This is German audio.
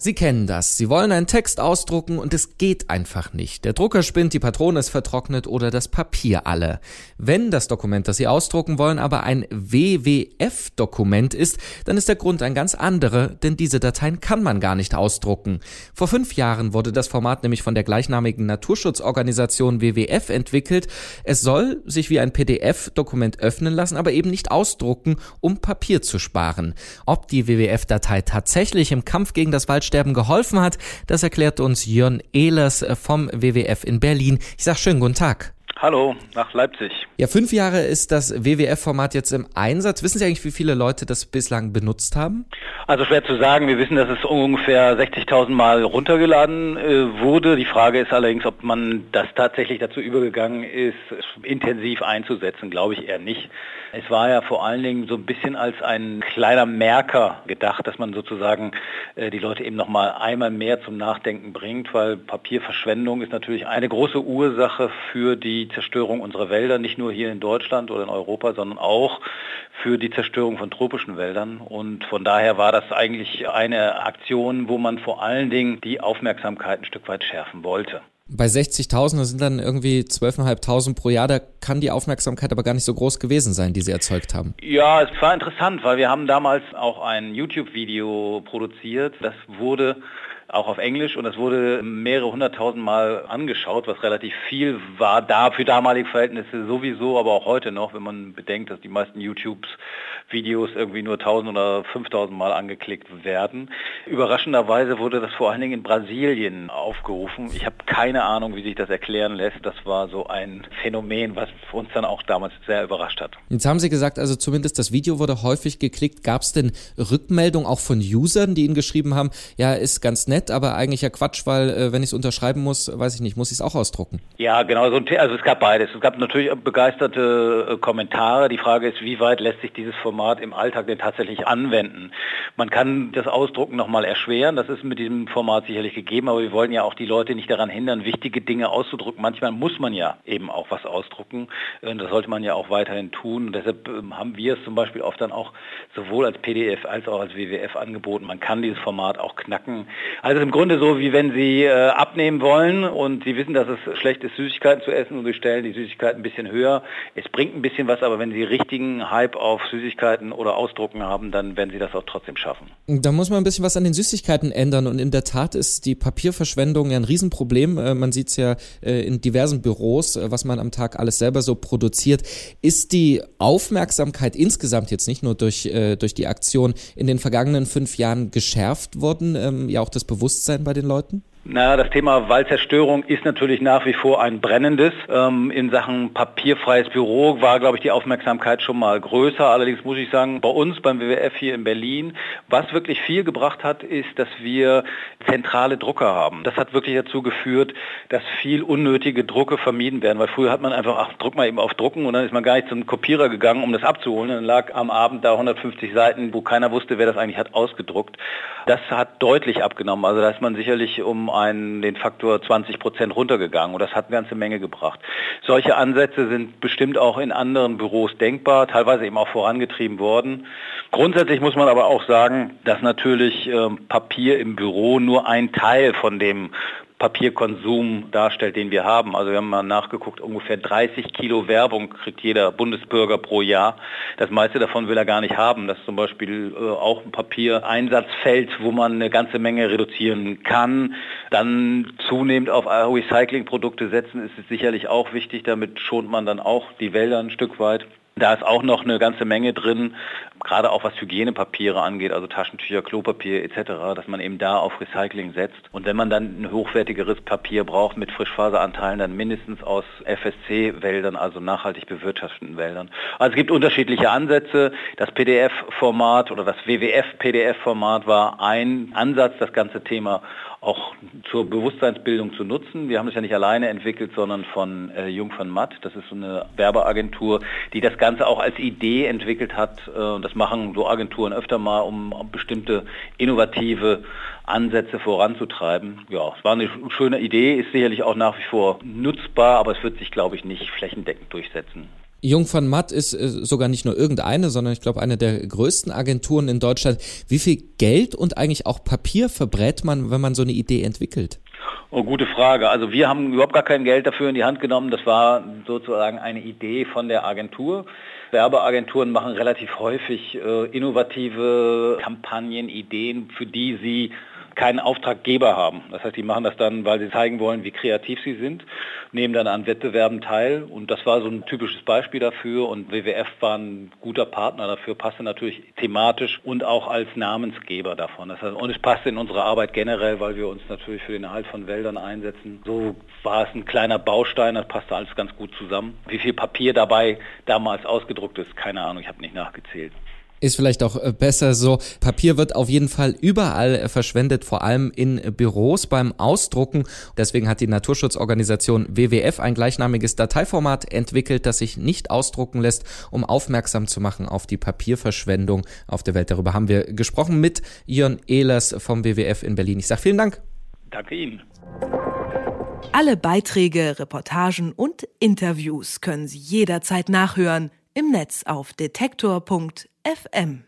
Sie kennen das. Sie wollen einen Text ausdrucken und es geht einfach nicht. Der Drucker spinnt, die Patrone ist vertrocknet oder das Papier alle. Wenn das Dokument, das Sie ausdrucken wollen, aber ein WWF-Dokument ist, dann ist der Grund ein ganz anderer, denn diese Dateien kann man gar nicht ausdrucken. Vor fünf Jahren wurde das Format nämlich von der gleichnamigen Naturschutzorganisation WWF entwickelt. Es soll sich wie ein PDF-Dokument öffnen lassen, aber eben nicht ausdrucken, um Papier zu sparen. Ob die WWF-Datei tatsächlich im Kampf gegen das Wald Waldsterben geholfen hat. Das erklärt uns Jörn Ehlers vom WWF in Berlin. Ich sage schönen guten Tag. Hallo, nach Leipzig. Ja, fünf Jahre ist das WWF-Format jetzt im Einsatz. Wissen Sie eigentlich, wie viele Leute das bislang benutzt haben? Also schwer zu sagen. Wir wissen, dass es ungefähr 60.000 Mal runtergeladen äh, wurde. Die Frage ist allerdings, ob man das tatsächlich dazu übergegangen ist, intensiv einzusetzen. Glaube ich eher nicht. Es war ja vor allen Dingen so ein bisschen als ein kleiner Merker gedacht, dass man sozusagen äh, die Leute eben noch mal einmal mehr zum Nachdenken bringt, weil Papierverschwendung ist natürlich eine große Ursache für die Zerstörung unserer Wälder, nicht nur hier in Deutschland oder in Europa, sondern auch für die Zerstörung von tropischen Wäldern. Und von daher war das eigentlich eine Aktion, wo man vor allen Dingen die Aufmerksamkeit ein Stück weit schärfen wollte. Bei 60.000, das sind dann irgendwie 12.500 pro Jahr, da kann die Aufmerksamkeit aber gar nicht so groß gewesen sein, die sie erzeugt haben. Ja, es war interessant, weil wir haben damals auch ein YouTube-Video produziert. Das wurde auch auf Englisch. Und das wurde mehrere hunderttausend Mal angeschaut, was relativ viel war, da für damalige Verhältnisse sowieso, aber auch heute noch, wenn man bedenkt, dass die meisten YouTube-Videos irgendwie nur 1000 oder 5000 Mal angeklickt werden. Überraschenderweise wurde das vor allen Dingen in Brasilien aufgerufen. Ich habe keine Ahnung, wie sich das erklären lässt. Das war so ein Phänomen, was uns dann auch damals sehr überrascht hat. Jetzt haben Sie gesagt, also zumindest das Video wurde häufig geklickt. Gab es denn Rückmeldungen auch von Usern, die Ihnen geschrieben haben, ja, ist ganz nett, aber eigentlich ja Quatsch, weil äh, wenn ich es unterschreiben muss, weiß ich nicht, muss ich es auch ausdrucken. Ja, genau. So also es gab beides. Es gab natürlich begeisterte äh, Kommentare. Die Frage ist, wie weit lässt sich dieses Format im Alltag denn tatsächlich anwenden? Man kann das Ausdrucken nochmal erschweren. Das ist mit diesem Format sicherlich gegeben, aber wir wollen ja auch die Leute nicht daran hindern, wichtige Dinge auszudrucken. Manchmal muss man ja eben auch was ausdrucken. Äh, das sollte man ja auch weiterhin tun. Und deshalb ähm, haben wir es zum Beispiel oft dann auch sowohl als PDF als auch als WWF angeboten. Man kann dieses Format auch knacken. Also im Grunde so, wie wenn Sie äh, abnehmen wollen und Sie wissen, dass es schlecht ist, Süßigkeiten zu essen und Sie stellen die Süßigkeiten ein bisschen höher. Es bringt ein bisschen was, aber wenn Sie richtigen Hype auf Süßigkeiten oder Ausdrucken haben, dann werden Sie das auch trotzdem schaffen. Da muss man ein bisschen was an den Süßigkeiten ändern und in der Tat ist die Papierverschwendung ja ein Riesenproblem. Äh, man sieht es ja äh, in diversen Büros, äh, was man am Tag alles selber so produziert. Ist die Aufmerksamkeit insgesamt jetzt nicht nur durch, durch die Aktion in den vergangenen fünf Jahren geschärft worden, ähm, ja auch das Bewusstsein bei den Leuten? Na, das Thema Waldzerstörung ist natürlich nach wie vor ein brennendes. Ähm, in Sachen papierfreies Büro war, glaube ich, die Aufmerksamkeit schon mal größer. Allerdings muss ich sagen, bei uns beim WWF hier in Berlin, was wirklich viel gebracht hat, ist, dass wir zentrale Drucker haben. Das hat wirklich dazu geführt, dass viel unnötige Drucke vermieden werden, weil früher hat man einfach, ach, druck mal eben auf Drucken und dann ist man gar nicht zum Kopierer gegangen, um das abzuholen. Dann lag am Abend da 150 Seiten, wo keiner wusste, wer das eigentlich hat, ausgedruckt. Das hat deutlich abgenommen. Also da ist man sicherlich um einen, den Faktor 20 Prozent runtergegangen und das hat eine ganze Menge gebracht. Solche Ansätze sind bestimmt auch in anderen Büros denkbar, teilweise eben auch vorangetrieben worden. Grundsätzlich muss man aber auch sagen, dass natürlich äh, Papier im Büro nur ein Teil von dem Papierkonsum darstellt, den wir haben. Also wir haben mal nachgeguckt, ungefähr 30 Kilo Werbung kriegt jeder Bundesbürger pro Jahr. Das meiste davon will er gar nicht haben. Das ist zum Beispiel äh, auch ein Papiereinsatzfeld, wo man eine ganze Menge reduzieren kann. Dann zunehmend auf Recyclingprodukte setzen ist es sicherlich auch wichtig. Damit schont man dann auch die Wälder ein Stück weit. Da ist auch noch eine ganze Menge drin, gerade auch was Hygienepapiere angeht, also Taschentücher, Klopapier etc., dass man eben da auf Recycling setzt. Und wenn man dann ein hochwertigeres Papier braucht mit Frischfaseranteilen, dann mindestens aus FSC-Wäldern, also nachhaltig bewirtschafteten Wäldern. Also es gibt unterschiedliche Ansätze. Das PDF-Format oder das WWF-PDF-Format war ein Ansatz, das ganze Thema auch zur Bewusstseinsbildung zu nutzen. Wir haben es ja nicht alleine entwickelt, sondern von äh, Jung von Matt. Das ist so eine Werbeagentur, die das Ganze auch als Idee entwickelt hat. Äh, das machen so Agenturen öfter mal, um bestimmte innovative Ansätze voranzutreiben. Ja, es war eine schöne Idee, ist sicherlich auch nach wie vor nutzbar, aber es wird sich, glaube ich, nicht flächendeckend durchsetzen. Jung von Matt ist äh, sogar nicht nur irgendeine, sondern ich glaube eine der größten Agenturen in Deutschland. Wie viel Geld und eigentlich auch Papier verbrät man, wenn man so eine Idee entwickelt? Oh, gute Frage. Also wir haben überhaupt gar kein Geld dafür in die Hand genommen. Das war sozusagen eine Idee von der Agentur. Werbeagenturen machen relativ häufig äh, innovative Kampagnen, Ideen, für die sie keinen Auftraggeber haben. Das heißt, die machen das dann, weil sie zeigen wollen, wie kreativ sie sind, nehmen dann an Wettbewerben teil und das war so ein typisches Beispiel dafür und WWF war ein guter Partner dafür, passte natürlich thematisch und auch als Namensgeber davon. Das heißt, und es passte in unsere Arbeit generell, weil wir uns natürlich für den Erhalt von Wäldern einsetzen. So war es ein kleiner Baustein, das passte alles ganz gut zusammen. Wie viel Papier dabei damals ausgedruckt ist, keine Ahnung, ich habe nicht nachgezählt. Ist vielleicht auch äh, besser so. Papier wird auf jeden Fall überall äh, verschwendet, vor allem in Büros beim Ausdrucken. Deswegen hat die Naturschutzorganisation WWF ein gleichnamiges Dateiformat entwickelt, das sich nicht ausdrucken lässt, um aufmerksam zu machen auf die Papierverschwendung auf der Welt. Darüber haben wir gesprochen mit Jörn Ehlers vom WWF in Berlin. Ich sage vielen Dank. Danke Ihnen. Alle Beiträge, Reportagen und Interviews können Sie jederzeit nachhören im Netz auf detektor.fm.